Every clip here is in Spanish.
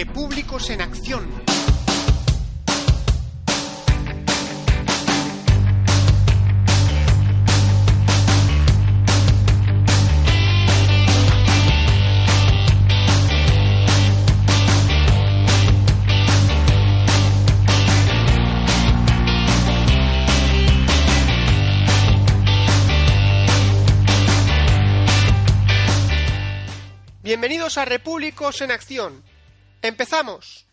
Repúblicos en Acción. Bienvenidos a Repúblicos en Acción. ¡Empezamos!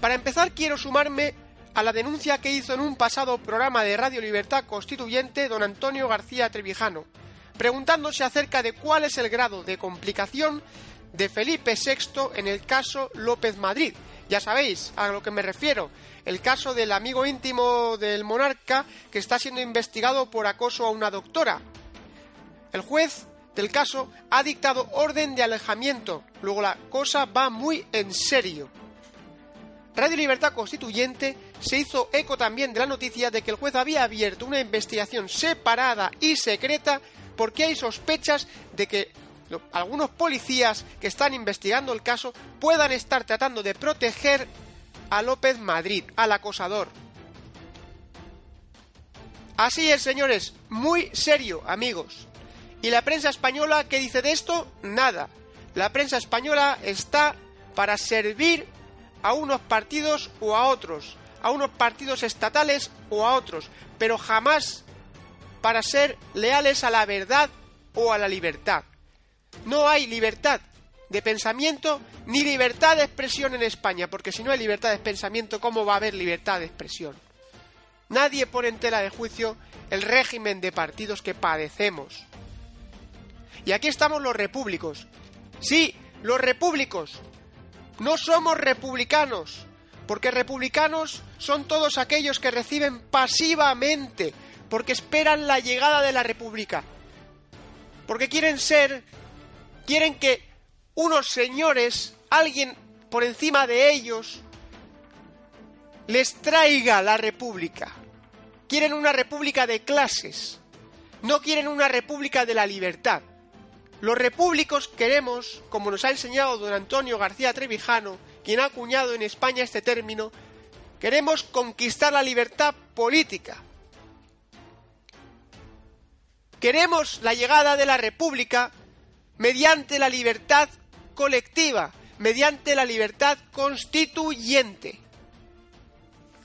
Para empezar quiero sumarme a la denuncia que hizo en un pasado programa de Radio Libertad Constituyente don Antonio García Trevijano, preguntándose acerca de cuál es el grado de complicación de Felipe VI en el caso López Madrid. Ya sabéis a lo que me refiero, el caso del amigo íntimo del monarca que está siendo investigado por acoso a una doctora. El juez del caso ha dictado orden de alejamiento, luego la cosa va muy en serio. Radio Libertad Constituyente se hizo eco también de la noticia de que el juez había abierto una investigación separada y secreta porque hay sospechas de que algunos policías que están investigando el caso puedan estar tratando de proteger a López Madrid, al acosador. Así es, señores, muy serio, amigos. ¿Y la prensa española qué dice de esto? Nada. La prensa española está para servir a unos partidos o a otros, a unos partidos estatales o a otros, pero jamás para ser leales a la verdad o a la libertad. No hay libertad de pensamiento ni libertad de expresión en España, porque si no hay libertad de pensamiento, ¿cómo va a haber libertad de expresión? Nadie pone en tela de juicio el régimen de partidos que padecemos. Y aquí estamos los repúblicos. Sí, los repúblicos. No somos republicanos, porque republicanos son todos aquellos que reciben pasivamente, porque esperan la llegada de la república, porque quieren ser quieren que unos señores, alguien por encima de ellos, les traiga la república. Quieren una república de clases, no quieren una república de la libertad. Los repúblicos queremos, como nos ha enseñado don Antonio García Trevijano, quien ha acuñado en España este término, queremos conquistar la libertad política. Queremos la llegada de la república mediante la libertad colectiva, mediante la libertad constituyente.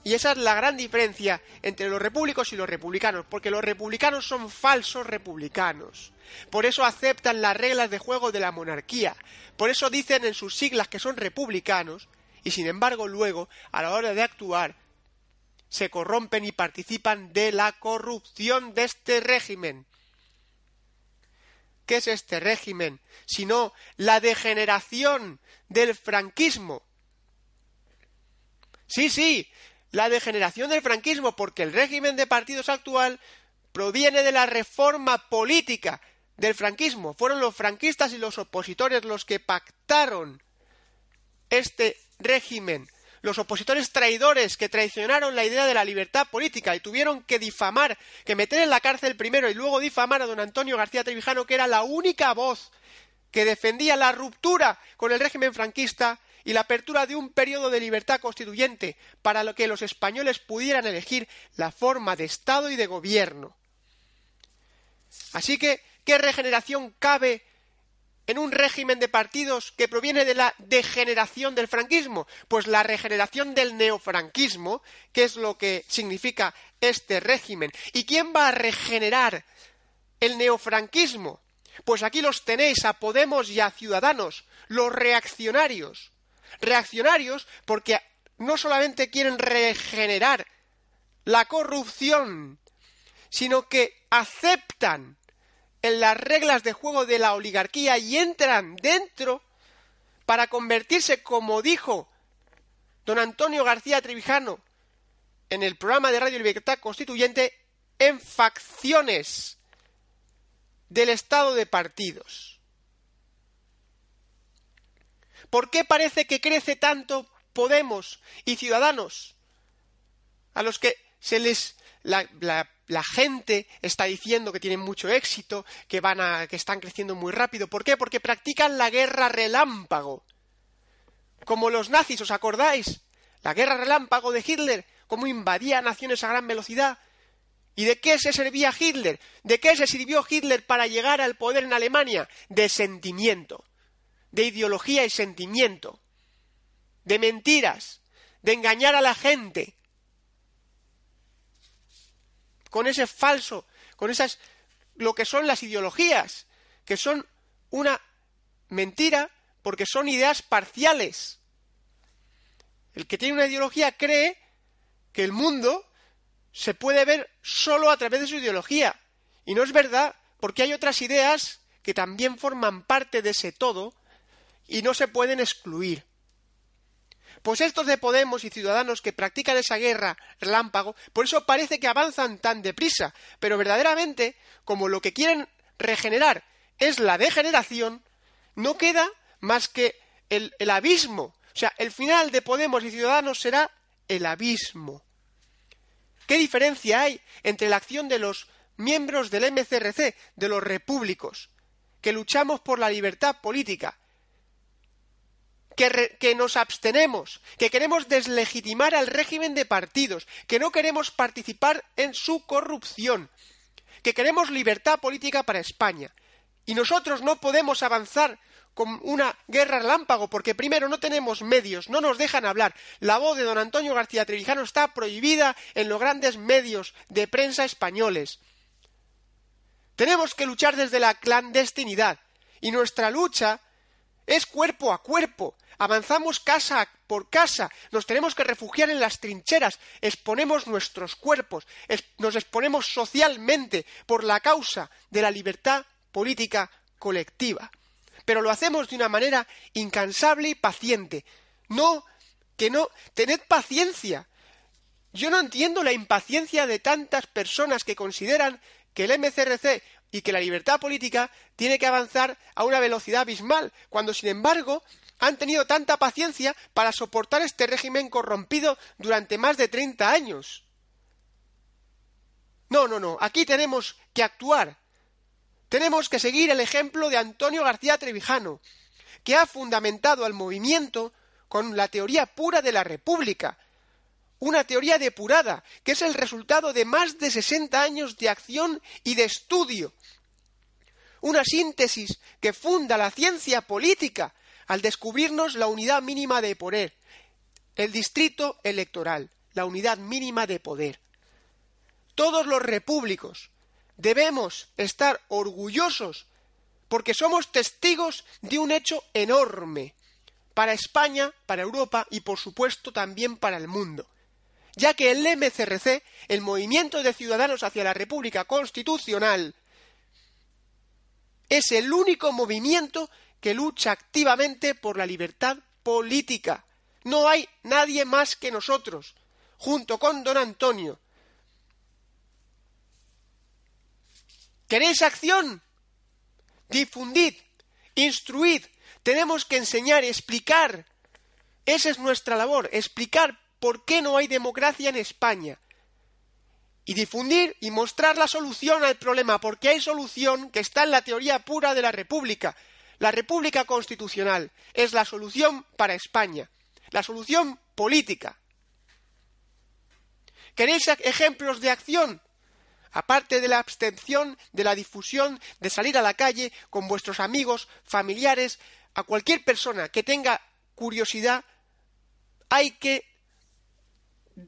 Y esa es la gran diferencia entre los repúblicos y los republicanos, porque los republicanos son falsos republicanos. Por eso aceptan las reglas de juego de la monarquía. Por eso dicen en sus siglas que son republicanos, y sin embargo luego, a la hora de actuar, se corrompen y participan de la corrupción de este régimen. ¿Qué es este régimen? Sino la degeneración del franquismo. Sí, sí, la degeneración del franquismo, porque el régimen de partidos actual proviene de la reforma política del franquismo. Fueron los franquistas y los opositores los que pactaron este régimen los opositores traidores que traicionaron la idea de la libertad política y tuvieron que difamar, que meter en la cárcel primero y luego difamar a don Antonio García Trevijano, que era la única voz que defendía la ruptura con el régimen franquista y la apertura de un periodo de libertad constituyente para lo que los españoles pudieran elegir la forma de Estado y de gobierno. Así que, ¿qué regeneración cabe en un régimen de partidos que proviene de la degeneración del franquismo? Pues la regeneración del neofranquismo, que es lo que significa este régimen. ¿Y quién va a regenerar el neofranquismo. Pues aquí los tenéis a Podemos y a Ciudadanos, los reaccionarios. Reaccionarios porque no solamente quieren regenerar la corrupción, sino que aceptan en las reglas de juego de la oligarquía y entran dentro para convertirse, como dijo don Antonio García Trevijano en el programa de Radio Libertad Constituyente, en facciones del estado de partidos. ¿Por qué parece que crece tanto Podemos y Ciudadanos? A los que se les gente está diciendo que tienen mucho éxito, que van a, que están creciendo muy rápido. ¿Por qué? Porque practican la guerra relámpago. Como los nazis, ¿os acordáis? La guerra relámpago de Hitler, cómo invadía naciones a gran velocidad. ¿Y de qué se servía Hitler? ¿De qué se sirvió Hitler para llegar al poder en Alemania? De sentimiento, de ideología y sentimiento, de mentiras, de engañar a la gente, con ese falso, con esas, lo que son las ideologías, que son una mentira porque son ideas parciales. El que tiene una ideología cree que el mundo se puede ver solo a través de su ideología. Y no es verdad, porque hay otras ideas que también forman parte de ese todo y no se pueden excluir. Pues estos de Podemos y Ciudadanos que practican esa guerra relámpago, por eso parece que avanzan tan deprisa, pero verdaderamente, como lo que quieren regenerar es la degeneración, no queda más que el, abismo. O sea, el final de Podemos y Ciudadanos será el abismo. ¿Qué diferencia hay entre la acción de los miembros del MCRC, de los repúblicos, que luchamos por la libertad política, que, nos abstenemos, que queremos deslegitimar al régimen de partidos, que no queremos participar en su corrupción, que queremos libertad política para España. Y nosotros no podemos avanzar con una guerra relámpago, porque primero no tenemos medios, no nos dejan hablar. La voz de don Antonio García Trevijano está prohibida en los grandes medios de prensa españoles. Tenemos que luchar desde la clandestinidad, y nuestra lucha es cuerpo a cuerpo, Avanzamos casa por casa, nos tenemos que refugiar en las trincheras, exponemos nuestros cuerpos, nos exponemos socialmente por la causa de la libertad política colectiva. Pero lo hacemos de una manera incansable y paciente. No, que no, tened paciencia. Yo no entiendo la impaciencia de tantas personas que consideran que el MCRC y que la libertad política tiene que avanzar a una velocidad abismal, cuando sin embargo han tenido tanta paciencia para soportar este régimen corrompido durante más de treinta años. No, no, no, aquí tenemos que actuar. Tenemos que seguir el ejemplo de Antonio García Trevijano, que ha fundamentado al movimiento con la teoría pura de la República, una teoría depurada, que es el resultado de más de sesenta años de acción y de estudio, una síntesis que funda la ciencia política al descubrirnos la unidad mínima de poder, el distrito electoral, la unidad mínima de poder. Todos los repúblicos debemos estar orgullosos porque somos testigos de un hecho enorme para España, para Europa y por supuesto también para el mundo, ya que el MCRC, el Movimiento de Ciudadanos hacia la República Constitucional, es el único movimiento que lucha activamente por la libertad política. No hay nadie más que nosotros, junto con don Antonio. ¿Queréis acción? Difundid, instruid. Tenemos que enseñar explicar. Esa es nuestra labor, explicar por qué no hay democracia en España. Y difundir y mostrar la solución al problema, porque hay solución que está en la teoría pura de la República, la República Constitucional es la solución para España, la solución política. ¿Queréis ejemplos de acción? Aparte de la abstención, de la difusión, de salir a la calle con vuestros amigos, familiares, a cualquier persona que tenga curiosidad, hay que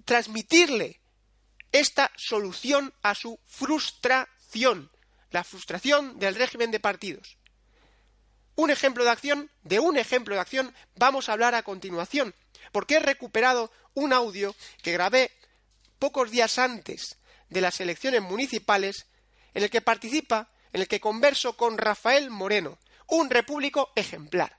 transmitirle esta solución a su frustración, la frustración del régimen de partidos. Un ejemplo de acción, de un ejemplo de acción, vamos a hablar a continuación, porque he recuperado un audio que grabé pocos días antes de las elecciones municipales, en el que participa, en el que converso con Rafael Moreno, un repúblico ejemplar,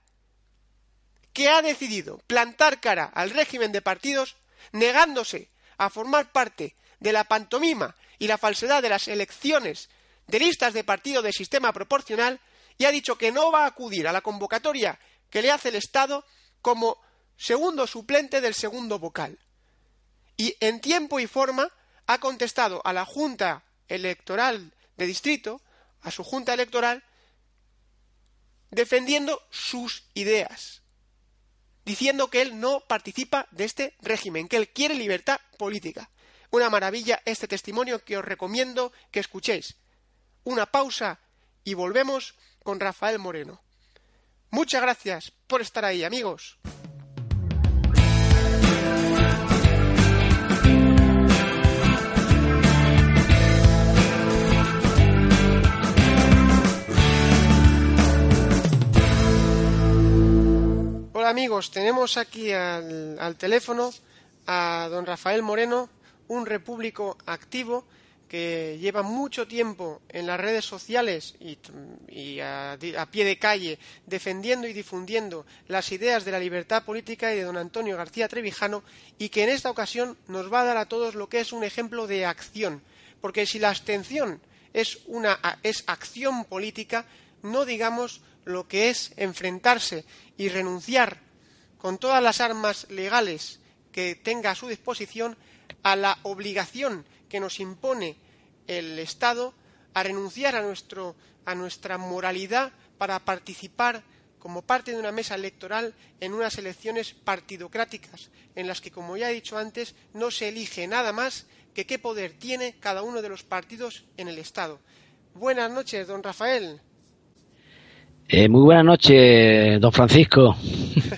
que ha decidido plantar cara al régimen de partidos, negándose a formar parte de la pantomima y la falsedad de las elecciones de listas de partido de sistema proporcional y ha dicho que no va a acudir a la convocatoria que le hace el Estado como segundo suplente del segundo vocal. Y en tiempo y forma ha contestado a la Junta Electoral de Distrito, a su Junta Electoral, defendiendo sus ideas, diciendo que él no participa de este régimen, que él quiere libertad política. Una maravilla este testimonio que os recomiendo que escuchéis. Una pausa y volvemos con Rafael Moreno. Muchas gracias por estar ahí, amigos. Amigos, tenemos aquí al, teléfono a don Rafael Moreno, un repúblico activo que lleva mucho tiempo en las redes sociales y, a, a, pie de calle defendiendo y difundiendo las ideas de la libertad política y de don Antonio García Trevijano y que en esta ocasión nos va a dar a todos lo que es un ejemplo de acción, porque si la abstención es una es acción política, no digamos lo que es enfrentarse y renunciar con todas las armas legales que tenga a su disposición a la obligación que nos impone el Estado a renunciar a, nuestro, a nuestra moralidad para participar como parte de una mesa electoral en unas elecciones partidocráticas, en las que, como ya he dicho antes, no se elige nada más que qué poder tiene cada uno de los partidos en el Estado. Buenas noches, don Rafael. Eh, muy buenas noches, don Francisco.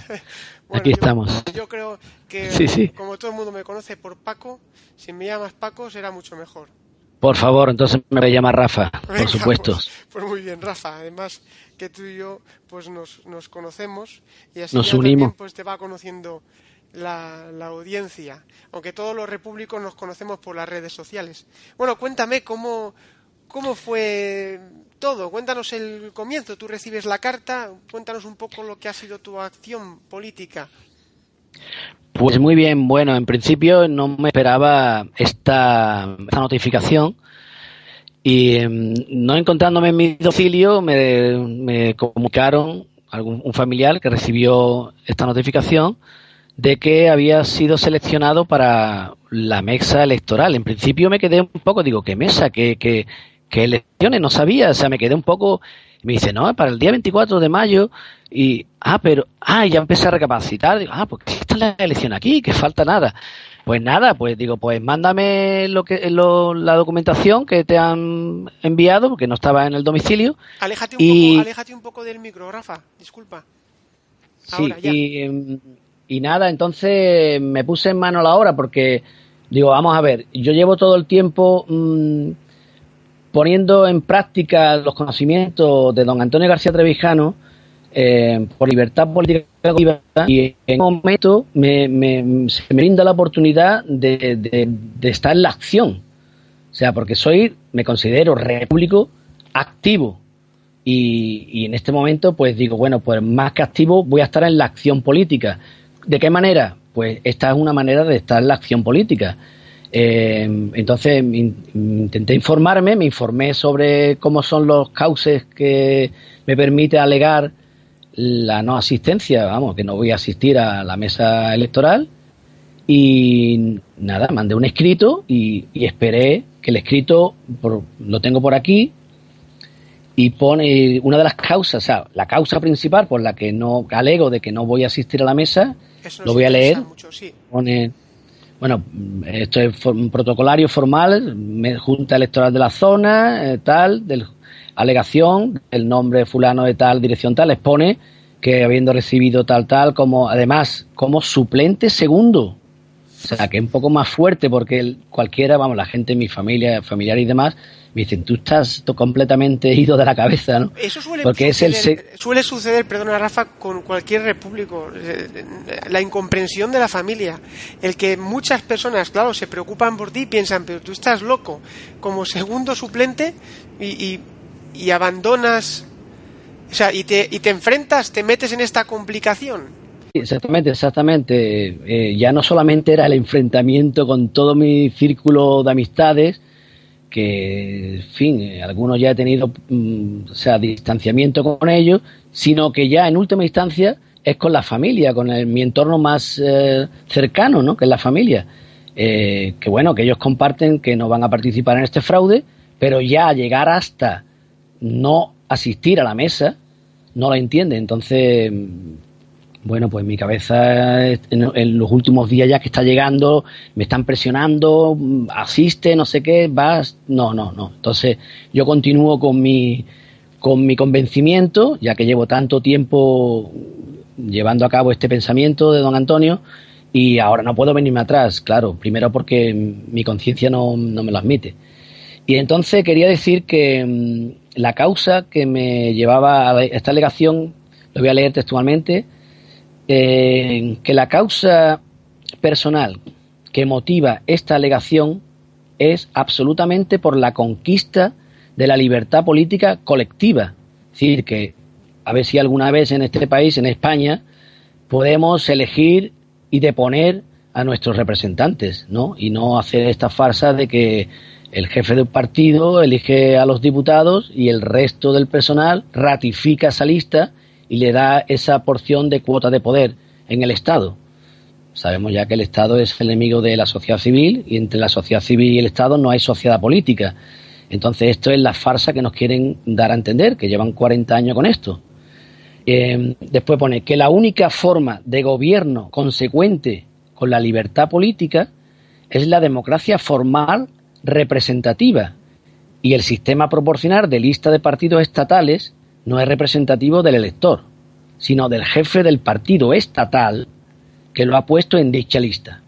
Aquí estamos. Yo creo que, como todo el mundo me conoce por Paco, si me llamas Paco será mucho mejor. Por favor, entonces me voy a llamar Rafa, por supuesto. Pues, pues, muy bien, Rafa. Además que tú y yo pues nos, nos conocemos y así nos unimos. También, pues te va conociendo la, la, audiencia, aunque todos los repúblicos nos conocemos por las redes sociales. Bueno, cuéntame cómo, cómo fue todo. Cuéntanos el comienzo. Tú recibes la carta. Cuéntanos un poco lo que ha sido tu acción política. Pues muy bien. Bueno, en principio no me esperaba esta, notificación. Y em, no encontrándome en mi domicilio, me, me comunicaron algún, un familiar que recibió esta notificación de que había sido seleccionado para la mesa electoral. En principio me quedé un poco, digo, ¿qué mesa? ¿Qué, qué, ¿qué elecciones? No sabía, o sea, me quedé un poco... Me dice, no, para el día 24 de mayo. Y, ah, pero, ah, ya empecé a recapacitar. Digo, ah, pues esta es la elección aquí, que falta nada. Pues nada, pues digo, pues mándame lo que la documentación que te han enviado, porque no estaba en el domicilio. Aléjate un, y... poco, aléjate un poco del micro, Rafa, disculpa. sí, Y, y, nada, entonces me puse en mano la obra porque digo, vamos a ver, yo llevo todo el tiempo mmm, poniendo en práctica los conocimientos de don Antonio García Trevijano eh, por libertad política y en un momento me, se me brinda la oportunidad de, estar en la acción. O sea, porque soy, me considero repúblico activo. Y, y, en este momento, pues digo, bueno, pues más que activo voy a estar en la acción política. ¿De qué manera? Pues esta es una manera de estar en la acción política. Eh, entonces intenté informarme, me informé sobre cómo son los cauces que me permite alegar la no asistencia, vamos, que no voy a asistir a la mesa electoral. Y nada, mandé un escrito y, esperé que el escrito, lo tengo por aquí, y pone una de las causas, o sea, la causa principal por la que no alego de que no voy a asistir a la mesa, lo voy a leer. Pone bueno, esto es un protocolario formal, Junta Electoral de la zona, eh, tal, del, alegación, el nombre fulano de tal, dirección tal, expone que habiendo recibido tal, tal, como además como suplente segundo. O sea, que es un poco más fuerte porque cualquiera, vamos, la gente, mi familia, familiar y demás, me dicen, tú estás completamente ido de la cabeza, ¿no? Eso suele, Porque suceder, es el suele suceder, perdona Rafa, con cualquier repúblico, la incomprensión de la familia, el que muchas personas, claro, se preocupan por ti y piensan, pero tú estás loco, como segundo suplente y, y, abandonas, o sea, y te, y te enfrentas, te metes en esta complicación. Exactamente, exactamente. Eh, ya no solamente era el enfrentamiento con todo mi círculo de amistades, que, en fin, algunos ya he tenido, mm, o sea, distanciamiento con ellos, sino que ya en última instancia es con la familia, con mi entorno más eh, cercano, ¿no? Que es la familia. Eh, que bueno, que ellos comparten que no van a participar en este fraude, pero ya llegar hasta no asistir a la mesa, no la entiende. Entonces, bueno, pues mi cabeza en, los últimos días ya que está llegando, me están presionando, asiste, no sé qué, vas, no, no, no. Entonces yo continúo con mi, con mi convencimiento, ya que llevo tanto tiempo llevando a cabo este pensamiento de don Antonio, y ahora no puedo venirme atrás, claro, primero porque mi conciencia no, no me lo admite. Y entonces quería decir que mm, la causa que me llevaba a esta alegación, lo voy a leer textualmente, que la causa personal que motiva esta alegación es absolutamente por la conquista de la libertad política colectiva. Es decir, que a ver si alguna vez en este país, en España, podemos elegir y deponer a nuestros representantes, ¿no? Y no hacer esta farsa de que el jefe de un partido elige a los diputados y el resto del personal ratifica esa lista y le da esa porción de cuota de poder en el Estado. Sabemos ya que el Estado es el enemigo de la sociedad civil y entre la sociedad civil y el Estado no hay sociedad política. Entonces esto es la farsa que nos quieren dar a entender, que llevan 40 años con esto. Eh, después pone que la única forma de gobierno consecuente con la libertad política es la democracia formal representativa y el sistema proporcional de lista de partidos estatales no es representativo del elector, sino del jefe del partido estatal que lo ha puesto en dicha lista.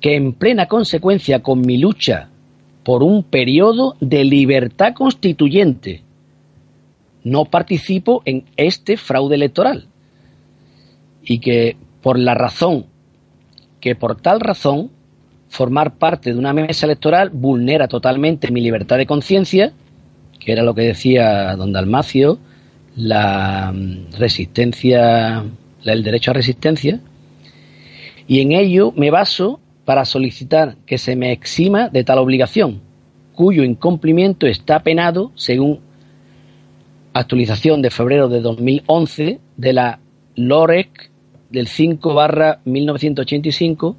Que en plena consecuencia con mi lucha por un periodo de libertad constituyente, no participo en este fraude electoral. Y que por la razón, que por tal razón, formar parte de una mesa electoral vulnera totalmente mi libertad de conciencia que era lo que decía don Dalmacio, la mm, resistencia, el derecho a resistencia, y en ello me baso para solicitar que se me exima de tal obligación, cuyo incumplimiento está penado según actualización de febrero de 2011 de la LOREC del 5 barra 1985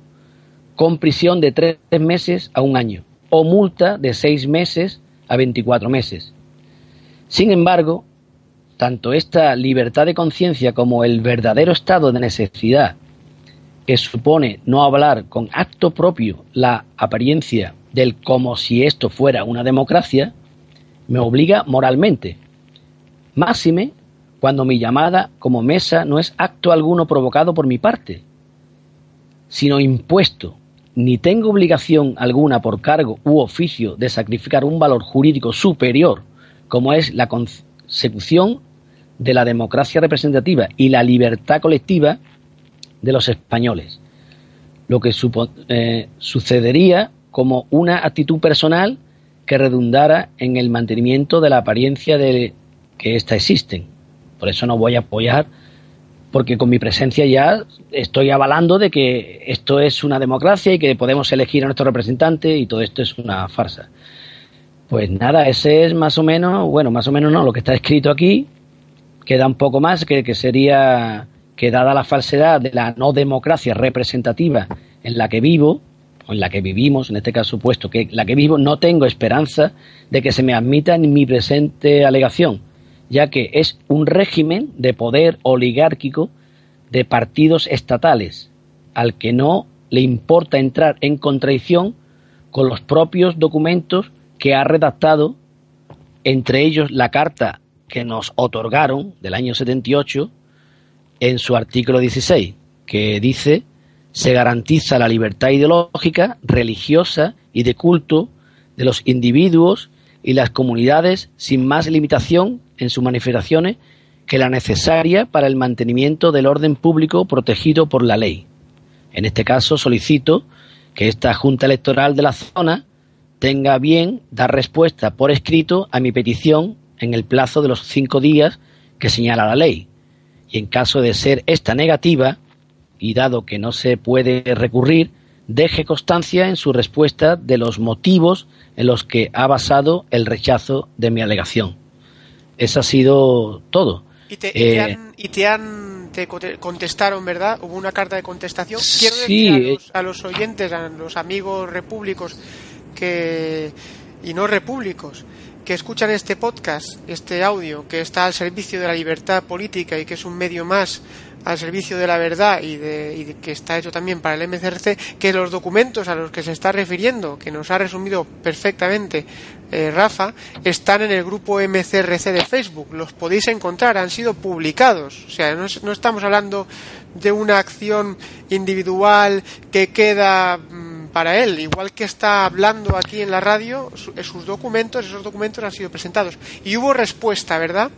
con prisión de tres meses a un año o multa de seis meses a 24 meses. Sin embargo, tanto esta libertad de conciencia como el verdadero estado de necesidad que supone no hablar con acto propio la apariencia del como si esto fuera una democracia, me obliga moralmente. Máxime cuando mi llamada como mesa no es acto alguno provocado por mi parte, sino impuesto ni tengo obligación alguna por cargo u oficio de sacrificar un valor jurídico superior, como es la consecución de la democracia representativa y la libertad colectiva de los españoles, lo que eh, sucedería como una actitud personal que redundara en el mantenimiento de la apariencia de que ésta existen. Por eso no voy a apoyar porque con mi presencia ya estoy avalando de que esto es una democracia y que podemos elegir a nuestro representante y todo esto es una farsa. Pues nada, ese es más o menos, bueno, más o menos no, lo que está escrito aquí, queda un poco más, que, que sería que dada la falsedad de la no democracia representativa en la que vivo, o en la que vivimos, en este caso puesto que la que vivo, no tengo esperanza de que se me admita en mi presente alegación, ya que es un régimen de poder oligárquico de partidos estatales, al que no le importa entrar en contradicción con los propios documentos que ha redactado, entre ellos la carta que nos otorgaron del año 78 en su artículo 16, que dice se garantiza la libertad ideológica, religiosa y de culto de los individuos y las comunidades sin más limitación en sus manifestaciones que la necesaria para el mantenimiento del orden público protegido por la ley. En este caso solicito que esta Junta Electoral de la zona tenga bien dar respuesta por escrito a mi petición en el plazo de los cinco días que señala la ley. Y en caso de ser esta negativa, y dado que no se puede recurrir, deje constancia en su respuesta de los motivos en los que ha basado el rechazo de mi alegación. Eso ha sido todo. Y te, eh, han, te, contestaron, ¿verdad? Hubo una carta de contestación. Quiero decir a, los, a los oyentes, a los amigos repúblicos que y no repúblicos que escuchan este podcast, este audio, que está al servicio de la libertad política y que es un medio más al servicio de la verdad y, de, que está hecho también para el MCRC, que los documentos a los que se está refiriendo, que nos ha resumido perfectamente eh, Rafa, están en el grupo MCRC de Facebook. Los podéis encontrar, han sido publicados. O sea, no, no estamos hablando de una acción individual que queda mm, para él, igual que está hablando aquí en la radio, sus documentos, esos documentos han sido presentados. Y hubo respuesta, ¿verdad?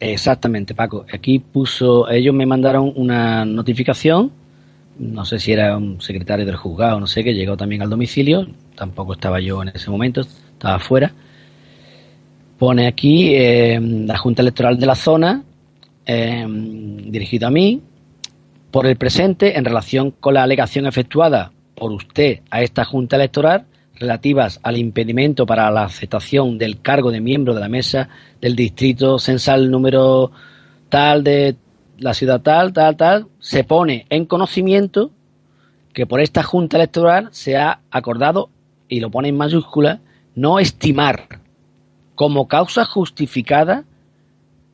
Exactamente, Paco. Aquí puso, ellos me mandaron una notificación, no sé si era un secretario del juzgado, no sé, que llegó también al domicilio, tampoco estaba yo en ese momento, estaba afuera. Pone aquí eh, la Junta Electoral de la zona, eh, dirigido a mí, por el presente en relación con la alegación efectuada por usted a esta Junta Electoral relativas al impedimento para la aceptación del cargo de miembro de la mesa del distrito censal número tal de la ciudad tal, tal, tal, se pone en conocimiento que por esta Junta Electoral se ha acordado, y lo pone en mayúscula, no estimar como causa justificada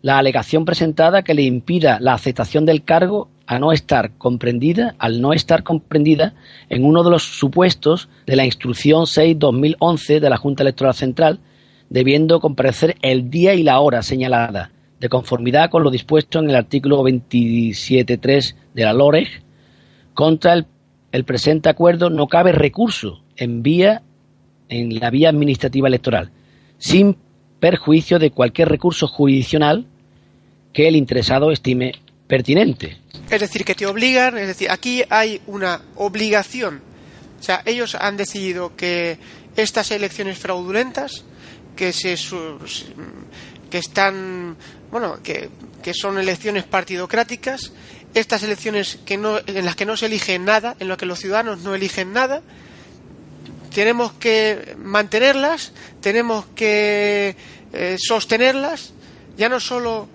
la alegación presentada que le impida la aceptación del cargo a no estar comprendida, al no estar comprendida en uno de los supuestos de la Instrucción 6-2011 de la Junta Electoral Central, debiendo comparecer el día y la hora señalada, de conformidad con lo dispuesto en el artículo 27.3 de la LOREG, contra el, presente acuerdo no cabe recurso en vía en la vía administrativa electoral, sin perjuicio de cualquier recurso jurisdiccional que el interesado estime Es decir, que te obligan, es decir, aquí hay una obligación. O sea, ellos han decidido que estas elecciones fraudulentas, que se que están, bueno, que, que son elecciones partidocráticas, estas elecciones que no, en las que no se elige nada, en las que los ciudadanos no eligen nada, tenemos que mantenerlas, tenemos que eh, sostenerlas, ya no solo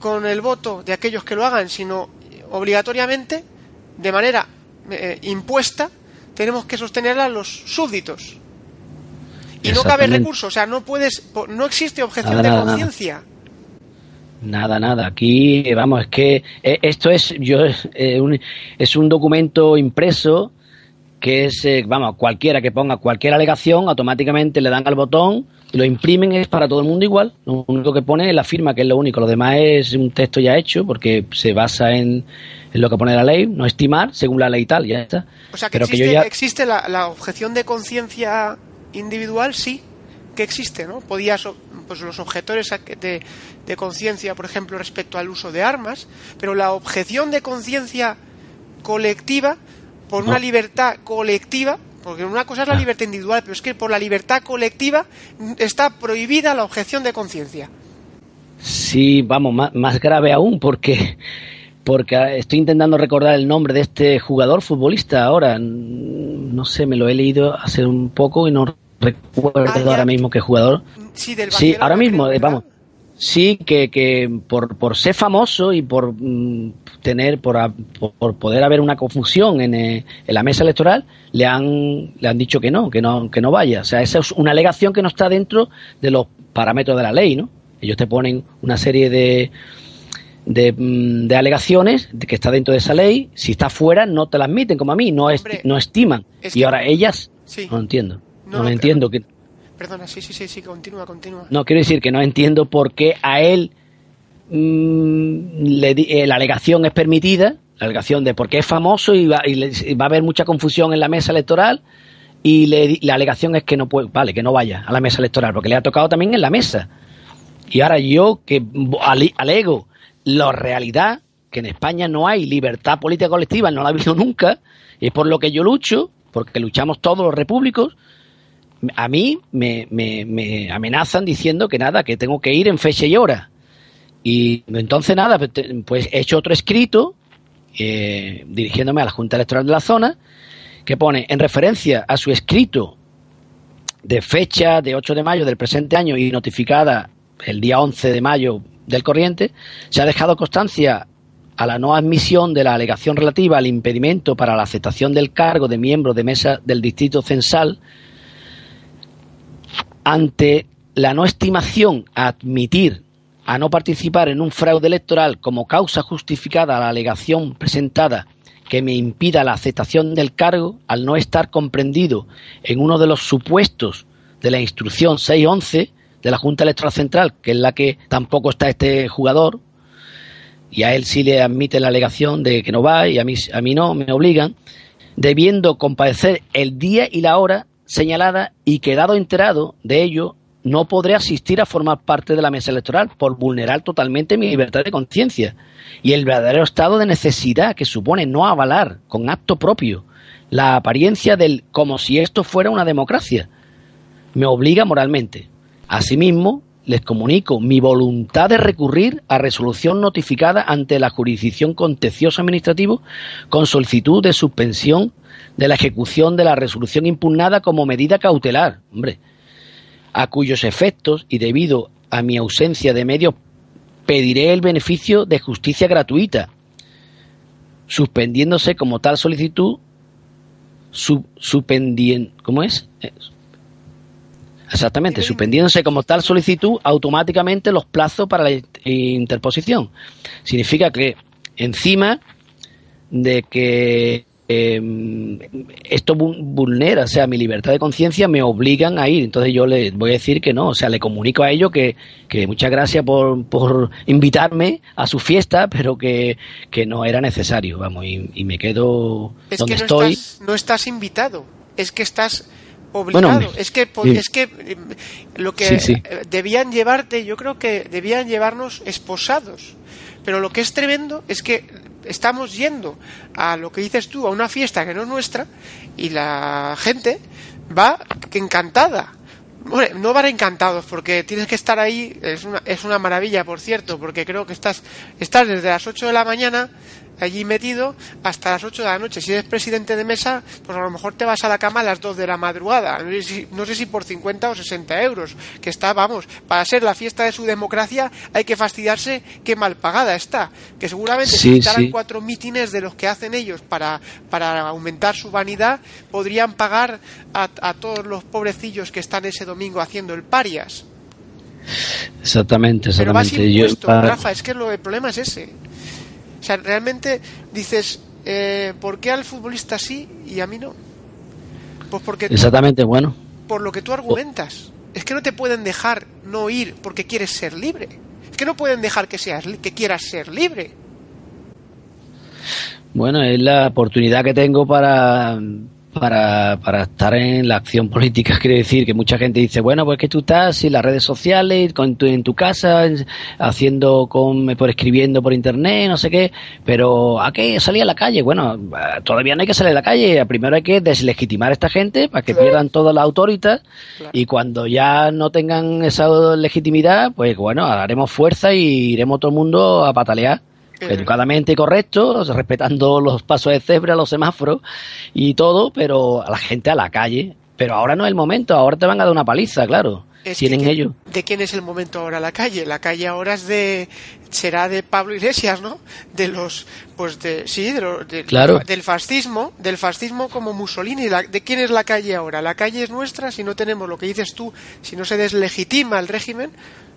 con el voto de aquellos que lo hagan, sino obligatoriamente, de manera eh, impuesta, tenemos que sostenerla los súbditos. Y no cabe recurso, o sea, no puedes, no existe objeción de conciencia. Nada, nada. Aquí, vamos, es que eh, esto es, yo, es un documento impreso que es, eh, vamos, cualquiera que ponga cualquier alegación, automáticamente le dan al botón, lo imprimen, es para todo el mundo igual. Lo único que pone es la firma, que es lo único. Lo demás es un texto ya hecho, porque se basa en, lo que pone la ley, no estimar, según la ley tal, ya está. O sea, que existe, existe la, objeción de conciencia individual, sí, que existe, ¿no? Podías, pues los objetores de, de conciencia, por ejemplo, respecto al uso de armas, pero la objeción de conciencia colectiva por una libertad colectiva, porque una cosa es la ah. libertad individual, pero es que por la libertad colectiva está prohibida la objeción de conciencia. Sí, vamos, más, grave aún, porque porque estoy intentando recordar el nombre de este jugador futbolista ahora. No sé, me lo he leído hace un poco y no recuerdo ah, ahora mismo qué jugador. Sí, del sí ahora mismo, vamos. Sí, que, que por, por ser famoso y por mm, tener, por, por, poder haber una confusión en, eh, en, la mesa electoral, le han, le han dicho que no, que no, que no vaya. O sea, esa es una alegación que no está dentro de los parámetros de la ley, ¿no? Ellos te ponen una serie de, de, mm, de alegaciones de que está dentro de esa ley. Si está fuera, no te la admiten, como a mí, no, no estiman. y ahora ellas, no entiendo. No, entiendo que Perdona, sí, sí, sí, sí, continúa, continúa. No, quiero decir que no entiendo por qué a él mm, le, eh, la alegación es permitida, la alegación de porque es famoso y va, y va a haber mucha confusión en la mesa electoral y la alegación es que no puede, vale, que no vaya a la mesa electoral, porque le ha tocado también en la mesa. Y ahora yo que alego la realidad, que en España no hay libertad política colectiva, no la ha habido nunca, y es por lo que yo lucho, porque luchamos todos los repúblicos, a mí me, me, amenazan diciendo que nada, que tengo que ir en fecha y hora. Y entonces nada, pues, pues he hecho otro escrito eh, dirigiéndome a la Junta Electoral de la zona, que pone en referencia a su escrito de fecha de 8 de mayo del presente año y notificada el día 11 de mayo del corriente, se ha dejado constancia a la no admisión de la alegación relativa al impedimento para la aceptación del cargo de miembro de mesa del distrito censal ante la no estimación a admitir a no participar en un fraude electoral como causa justificada la alegación presentada que me impida la aceptación del cargo al no estar comprendido en uno de los supuestos de la instrucción 611 de la Junta Electoral Central, que es la que tampoco está este jugador, y a él sí le admite la alegación de que no va y a mí, a mí no, me obligan, debiendo compadecer el día y la hora señalada y quedado enterado de ello, no podré asistir a formar parte de la mesa electoral por vulnerar totalmente mi libertad de conciencia y el verdadero estado de necesidad que supone no avalar con acto propio la apariencia del como si esto fuera una democracia. Me obliga moralmente. Asimismo, les comunico mi voluntad de recurrir a resolución notificada ante la jurisdicción contencioso administrativo con solicitud de suspensión de la ejecución de la resolución impugnada como medida cautelar, hombre, a cuyos efectos y debido a mi ausencia de medios pediré el beneficio de justicia gratuita, suspendiéndose como tal solicitud, ¿cómo es? Exactamente, suspendiéndose como tal solicitud automáticamente los plazos para la interposición. Significa que encima de que eh, esto vulnera, o sea, mi libertad de conciencia, me obligan a ir. Entonces yo le voy a decir que no, o sea, le comunico a ellos que, que muchas gracias por, por, invitarme a su fiesta, pero que, no era necesario, vamos, y, me quedo donde estoy. no estás invitado, es que estás obligado. es que, es que eh, lo que debían llevarte, yo creo que debían llevarnos esposados. Pero lo que es tremendo es que estamos yendo a lo que dices tú, a una fiesta que no es nuestra, y la gente va encantada. No van encantados porque tienes que estar ahí, es una, es una maravilla, por cierto, porque creo que estás, estás desde las 8 de la mañana allí metido hasta las 8 de la noche. Si eres presidente de mesa, pues a lo mejor te vas a la cama a las 2 de la madrugada. No sé si, por 50 o 60 euros. Que está, vamos, para ser la fiesta de su democracia hay que fastidiarse qué mal pagada está. Que seguramente si quitaran cuatro mítines de los que hacen ellos para, para aumentar su vanidad, podrían pagar a, a todos los pobrecillos que están ese domingo haciendo el parias. Exactamente, exactamente. Pero vas Rafa, es que lo, el problema es ese. O sea, realmente dices, eh, ¿por qué al futbolista sí y a mí no? Pues porque... Exactamente, bueno. Por lo que tú argumentas. Es que no te pueden dejar no ir porque quieres ser libre. Es que no pueden dejar que, seas, que quieras ser libre. Bueno, es la oportunidad que tengo para para, para estar en la acción política. Quiere decir que mucha gente dice, bueno, pues que tú estás en las redes sociales, con en tu casa, haciendo con, por escribiendo por internet, no sé qué, pero ¿a qué salir a la calle? Bueno, todavía no hay que salir a la calle. Primero hay que deslegitimar a esta gente para que pierdan toda la autoridad y cuando ya no tengan esa legitimidad, pues bueno, haremos fuerza y iremos todo el mundo a patalear educadamente correcto, respetando los pasos de cebra, los semáforos y todo, pero a la gente a la calle. Pero ahora no es el momento, ahora te van a dar una paliza, claro. Tienen ellos. ¿De quién es el momento ahora la calle? La calle ahora es de será de Pablo Iglesias, ¿no? De los pues de sí, de, del fascismo, del fascismo como Mussolini. ¿De quién es la calle ahora? La calle es nuestra si no tenemos lo que dices tú, si no se deslegitima el régimen,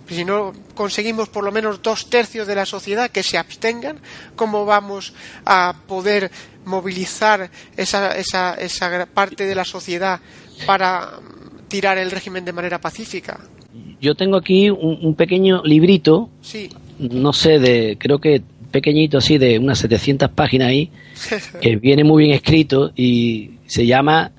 si no conseguimos por lo menos dos tercios de la sociedad que se abstengan, ¿cómo vamos a poder movilizar esa, esa, esa parte de la sociedad para tirar el régimen de manera pacífica? Yo tengo aquí un, pequeño librito, sí. no sé, de creo que pequeñito así, de unas 700 páginas ahí, que viene muy bien escrito y se llama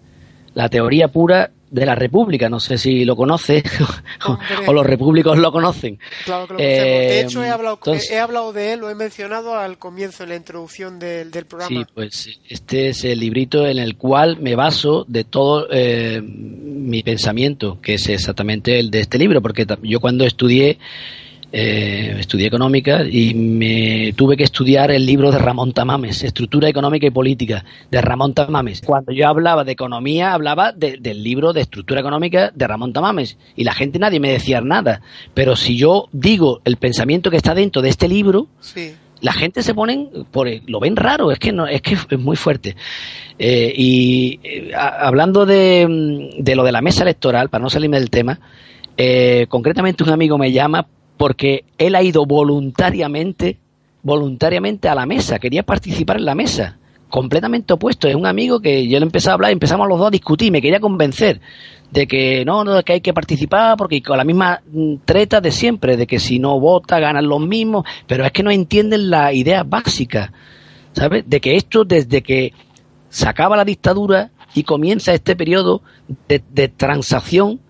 la teoría pura de la República. No sé si lo conoce o, los repúblicos lo conocen. Claro que lo conocemos. de hecho, he hablado, he hablado de él, lo he mencionado al comienzo, en la introducción del, programa. Sí, pues este es el librito en el cual me baso de todo eh, mi pensamiento, que es exactamente el de este libro, porque yo cuando estudié eh, estudié económica y me tuve que estudiar el libro de Ramón Tamames, Estructura Económica y Política, de Ramón Tamames. Cuando yo hablaba de economía, hablaba del libro de Estructura Económica de Ramón Tamames. Y la gente, nadie me decía nada. Pero si yo digo el pensamiento que está dentro de este libro, la gente se pone, por, lo ven raro, es que, no, es, que es muy fuerte. Eh, y eh, hablando de, de, lo de la mesa electoral, para no salirme del tema, concretamente un amigo me llama porque él ha ido voluntariamente, voluntariamente a la mesa, quería participar en la mesa, completamente opuesto. Es un amigo que yo le empecé a hablar, empezamos los dos a discutir, me quería convencer de que no, no, que hay que participar porque con la misma mm, treta de siempre, de que si no vota ganan los mismos, pero es que no entienden la idea básica, ¿sabes? De que esto desde que se acaba la dictadura y comienza este periodo de, transacción,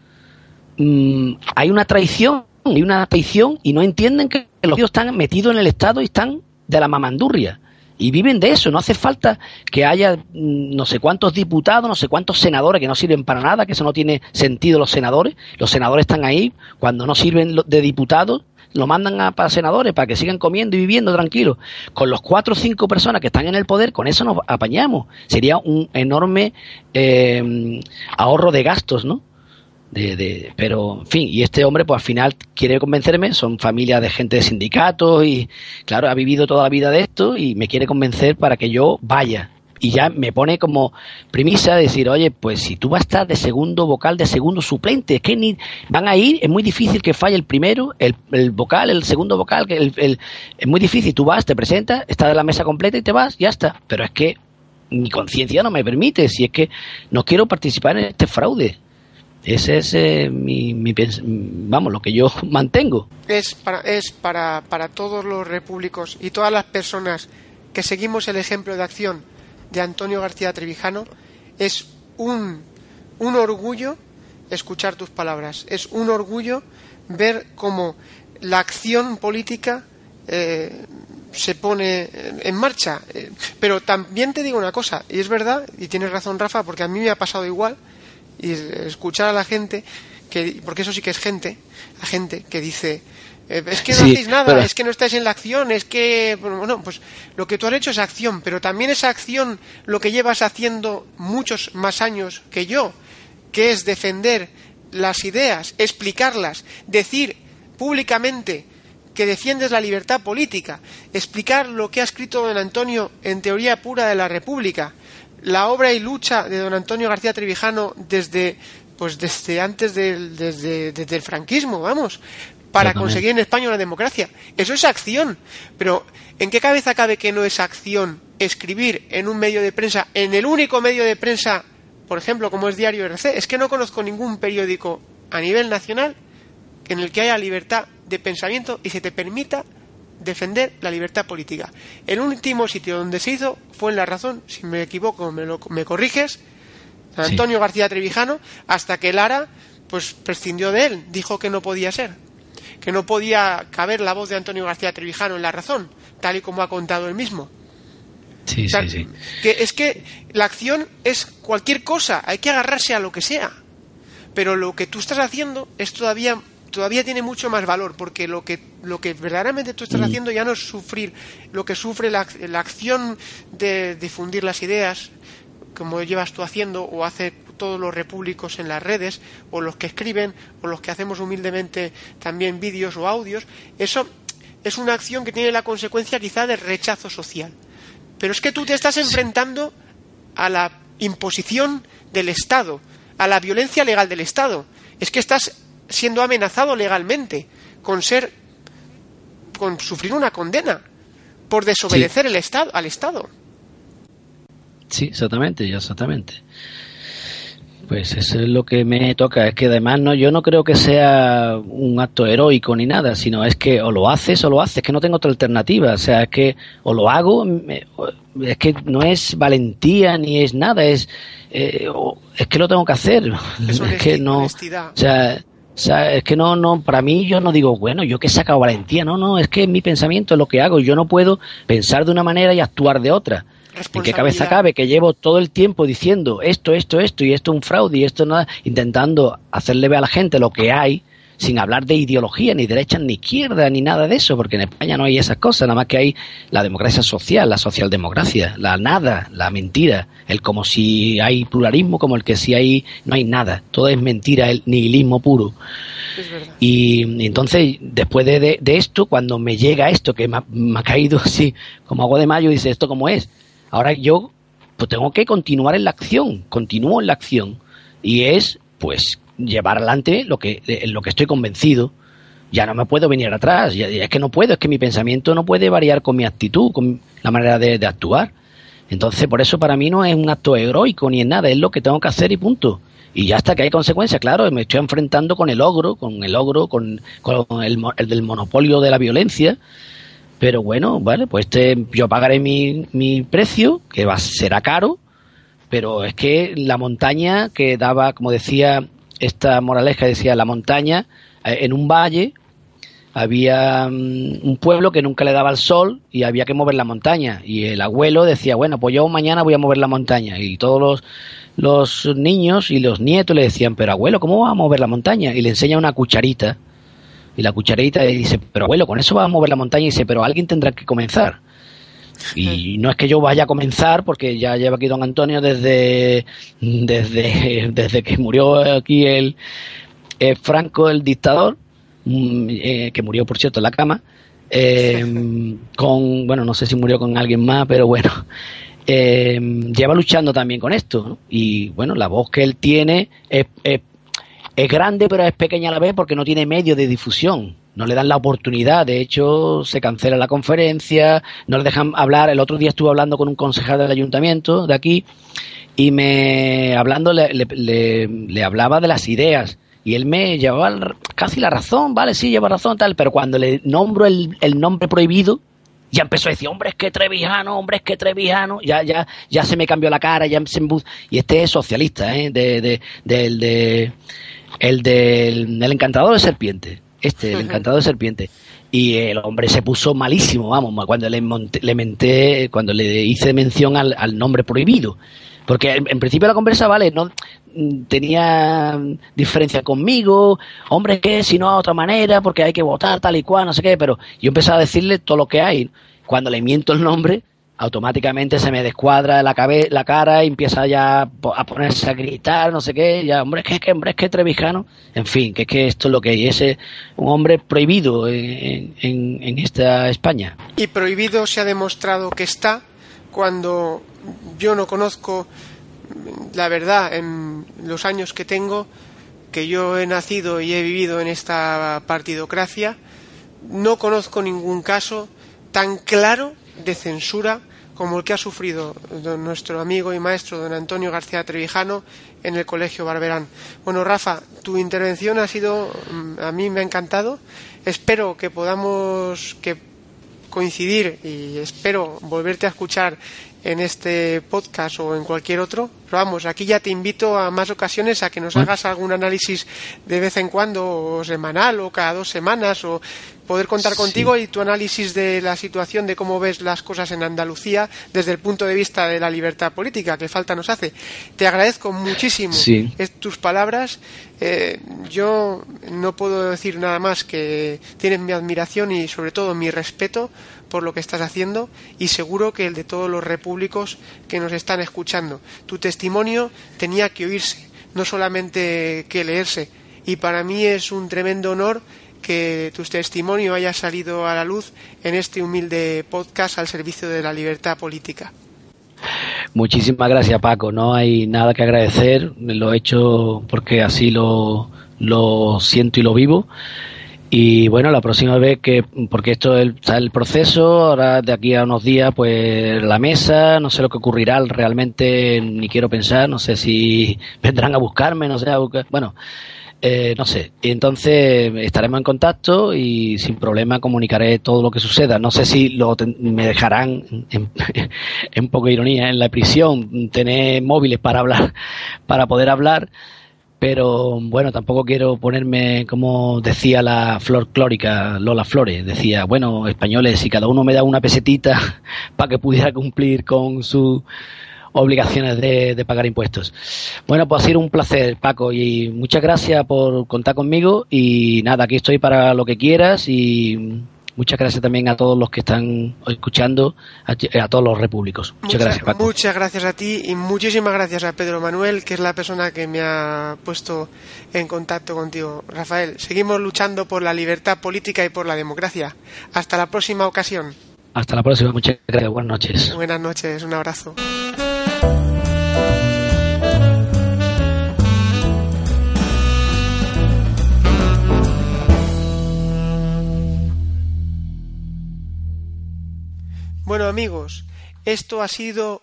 mm, hay una traición y una traición y no entienden que los tíos están metidos en el Estado y están de la mamandurria. Y viven de eso, no hace falta que haya mm, no sé cuántos diputados, no sé cuántos senadores que no sirven para nada, que eso no tiene sentido los senadores. Los senadores están ahí, cuando no sirven de diputados, lo mandan a, para senadores para que sigan comiendo y viviendo tranquilos. Con los cuatro o cinco personas que están en el poder, con eso nos apañamos. Sería un enorme eh, ahorro de gastos, ¿no? De, pero, en fin, y este hombre, pues al final quiere convencerme, son familias de gente de sindicatos y, claro, ha vivido toda la vida de esto y me quiere convencer para que yo vaya. Y ya me pone como premisa decir, oye, pues si tú vas a estar de segundo vocal, de segundo suplente, es que ni van a ir, es muy difícil que falle el primero, el, el vocal, el segundo vocal, que el, es muy difícil, tú vas, te presentas, estás de la mesa completa y te vas, ya está. Pero es que mi conciencia no me permite, si es que no quiero participar en este fraude. Ese es eh, mi, vamos, lo que yo mantengo. Es para, es para, para todos los repúblicos y todas las personas que seguimos el ejemplo de acción de Antonio García Trevijano, es un, un orgullo escuchar tus palabras. Es un orgullo ver cómo la acción política eh, se pone en marcha. Eh, pero también te digo una cosa, y es verdad, y tienes razón Rafa, porque a mí me ha pasado igual, y escuchar a la gente, que, porque eso sí que es gente, la gente que dice, eh, es que no hacéis nada, es que no estáis en la acción, es que, bueno, pues lo que tú has hecho es acción, pero también esa acción lo que llevas haciendo muchos más años que yo, que es defender las ideas, explicarlas, decir públicamente que defiendes la libertad política, explicar lo que ha escrito don Antonio en Teoría Pura de la República, la obra y lucha de don Antonio García Trevijano desde pues desde antes del, desde, el franquismo, vamos, para conseguir en España una democracia. Eso es acción. Pero ¿en qué cabeza cabe que no es acción escribir en un medio de prensa, en el único medio de prensa, por ejemplo, como es Diario RC? Es que no conozco ningún periódico a nivel nacional en el que haya libertad de pensamiento y se te permita defender la libertad política. El último sitio donde se hizo fue en La Razón, si me equivoco me, lo, me corriges, Antonio García Trevijano, hasta que Lara pues prescindió de él, dijo que no podía ser, que no podía caber la voz de Antonio García Trevijano en La Razón, tal y como ha contado él mismo. Sí, sí, sí. Que es que la acción es cualquier cosa, hay que agarrarse a lo que sea. Pero lo que tú estás haciendo es todavía todavía tiene mucho más valor porque lo que lo que verdaderamente tú estás mm. haciendo ya no es sufrir lo que sufre la, la, acción de difundir las ideas como llevas tú haciendo o hace todos los repúblicos en las redes o los que escriben o los que hacemos humildemente también vídeos o audios eso es una acción que tiene la consecuencia quizá de rechazo social. Pero es que tú te estás enfrentando a la imposición del Estado a la violencia legal del Estado. Es que estás siendo amenazado legalmente con ser con sufrir una condena por desobedecer el estado al estado sí exactamente exactamente Pues eso es lo que me toca. Es que además no, yo no creo que sea un acto heroico ni nada, sino es que o lo haces o lo haces, es que no tengo otra alternativa. O sea, es que o lo hago, es que no es valentía ni es nada, es, eh, es que lo tengo que hacer. Es, que no. O sea, o sea, es que no, no, para mí yo no digo, bueno, yo que he sacado valentía, no, no, es que mi pensamiento es lo que hago, yo no puedo pensar de una manera y actuar de otra. ¿En qué cabeza cabe que llevo todo el tiempo diciendo esto, esto, esto y esto es un fraude y esto nada, intentando hacerle ver a la gente lo que hay sin hablar de ideología, ni derecha, ni izquierda, ni nada de eso, porque en España no hay esas cosas, nada más que hay la democracia social, la socialdemocracia, la nada, la mentira, el como si hay pluralismo, como el que si hay, no hay nada, todo es mentira, el nihilismo puro. y, entonces, después de, esto, cuando me llega esto, que me ha, caído así, como agua de mayo, dice, ¿esto cómo es? Ahora yo, pues tengo que continuar en la acción, continúo en la acción, y es, pues, llevar adelante lo que, en lo que estoy convencido. Ya no me puedo venir atrás, ya, es que no puedo, es que mi pensamiento no puede variar con mi actitud, con la manera de, actuar. Entonces, por eso para mí no es un acto heroico ni es nada, es lo que tengo que hacer y punto. Y ya hasta que hay consecuencias, claro, me estoy enfrentando con el ogro, con el ogro, con, el, del monopolio de la violencia. Pero bueno, vale, pues este, yo pagaré mi, mi precio, que va, será caro, pero es que la montaña que daba, como decía esta moraleja decía la montaña, eh, en un valle había mm, un pueblo que nunca le daba el sol y había que mover la montaña. Y el abuelo decía, bueno, pues yo mañana voy a mover la montaña. Y todos los, los niños y los nietos le decían, pero abuelo, ¿cómo va a mover la montaña? Y le enseña una cucharita. Y la cucharita le dice, pero abuelo, con eso va a mover la montaña. Y dice, pero alguien tendrá que comenzar. Y no es que yo vaya a comenzar, porque ya lleva aquí don Antonio desde, desde, desde que murió aquí el Franco, el dictador, mm, eh, que murió, por cierto, en la cama, eh, con, bueno, no sé si murió con alguien más, pero bueno, eh, lleva luchando también con esto. Y bueno, la voz que él tiene es, es, es grande, pero es pequeña a la vez porque no tiene medio de difusión no le dan la oportunidad, de hecho se cancela la conferencia, no le dejan hablar, el otro día estuve hablando con un concejal del ayuntamiento de aquí y me hablando le, le, hablaba de las ideas y él me llevaba casi la razón, vale, sí, lleva razón, tal, pero cuando le nombro el, el nombre prohibido, ya empezó a decir, hombre, es que Trevijano, hombre, es que Trevijano, ya, ya, ya se me cambió la cara, ya se y este es socialista, ¿eh? de, de, del de, el del el encantador de serpiente este, el encantado de serpiente. Y el hombre se puso malísimo, vamos, cuando le, le menté, cuando le hice mención al, nombre prohibido. Porque en, principio la conversa, vale, no tenía diferencia conmigo, hombre, que si no a otra manera, porque hay que votar tal y cual, no sé qué, pero yo empecé a decirle todo lo que hay. Cuando le miento el nombre, automáticamente se me descuadra la, la cara y empieza ya a ponerse a gritar, no sé qué, ya, hombre, es que, hombre, es que Trevijano, en fin, que es que esto es lo que hay, es un hombre prohibido en, en, esta España. Y prohibido se ha demostrado que está cuando yo no conozco la verdad en los años que tengo, que yo he nacido y he vivido en esta partidocracia, no conozco ningún caso tan claro de censura como el que ha sufrido nuestro amigo y maestro don Antonio García Trevijano en el Colegio Barberán. Bueno, Rafa, tu intervención ha sido, mm, a mí me ha encantado. Espero que podamos que coincidir y espero volverte a escuchar en este podcast o en cualquier otro. Pero vamos, aquí ya te invito a más ocasiones a que nos hagas algún análisis de vez en cuando, o semanal, o cada dos semanas, o poder contar contigo y tu análisis de la situación, de cómo ves las cosas en Andalucía desde el punto de vista de la libertad política, que falta nos hace. Te agradezco muchísimo tus palabras. Eh, yo no puedo decir nada más que tienes mi admiración y sobre todo mi respeto por lo que estás haciendo y seguro que el de todos los repúblicos que nos están escuchando. Tu testimonio tenía que oírse, no solamente que leerse. Y para mí es un tremendo honor que tu testimonio haya salido a la luz en este humilde podcast al servicio de la libertad política. Muchísimas gracias Paco, no hay nada que agradecer, lo he hecho porque así lo, lo siento y lo vivo. Y bueno, la próxima vez que, porque esto está el proceso, ahora de aquí a unos días, pues la mesa, no sé lo que ocurrirá realmente, ni quiero pensar, no sé si vendrán a buscarme, no sé, a buscar, bueno, eh, no sé. Entonces estaremos en contacto y sin problema comunicaré todo lo que suceda. No sé si lo me dejarán, en, en poca ironía, en la prisión, tener móviles para hablar, para poder hablar pero bueno, tampoco quiero ponerme como decía la flor clórica Lola Flores, decía, bueno, españoles, si cada uno me da una pesetita para que pudiera cumplir con sus obligaciones de, de, pagar impuestos. Bueno, pues ha sido un placer, Paco, y muchas gracias por contar conmigo y nada, aquí estoy para lo que quieras y Muchas gracias también a todos los que están escuchando, a, todos los repúblicos. Muchas, gracias, Paco. Muchas gracias a ti y muchísimas gracias a Pedro Manuel, que es la persona que me ha puesto en contacto contigo. Rafael, seguimos luchando por la libertad política y por la democracia. Hasta la próxima ocasión. Hasta la próxima. Muchas gracias. Buenas noches. Buenas noches. Un abrazo. Bueno amigos, esto ha sido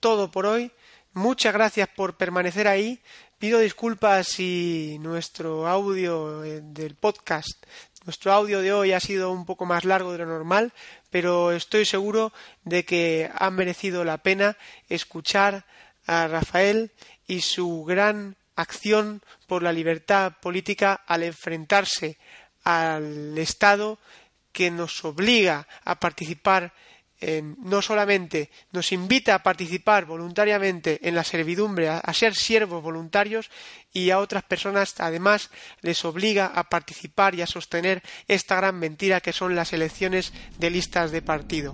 todo por hoy. Muchas gracias por permanecer ahí. Pido disculpas si nuestro audio eh, del podcast, nuestro audio de hoy ha sido un poco más largo de lo normal, pero estoy seguro de que ha merecido la pena escuchar a Rafael y su gran acción por la libertad política al enfrentarse al Estado que nos obliga a participar no solamente nos invita a participar voluntariamente en la servidumbre, a, ser siervos voluntarios, y a otras personas además les obliga a participar y a sostener esta gran mentira que son las elecciones de listas de partido.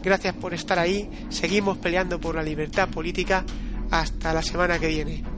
Gracias por estar ahí, seguimos peleando por la libertad política, hasta la semana que viene.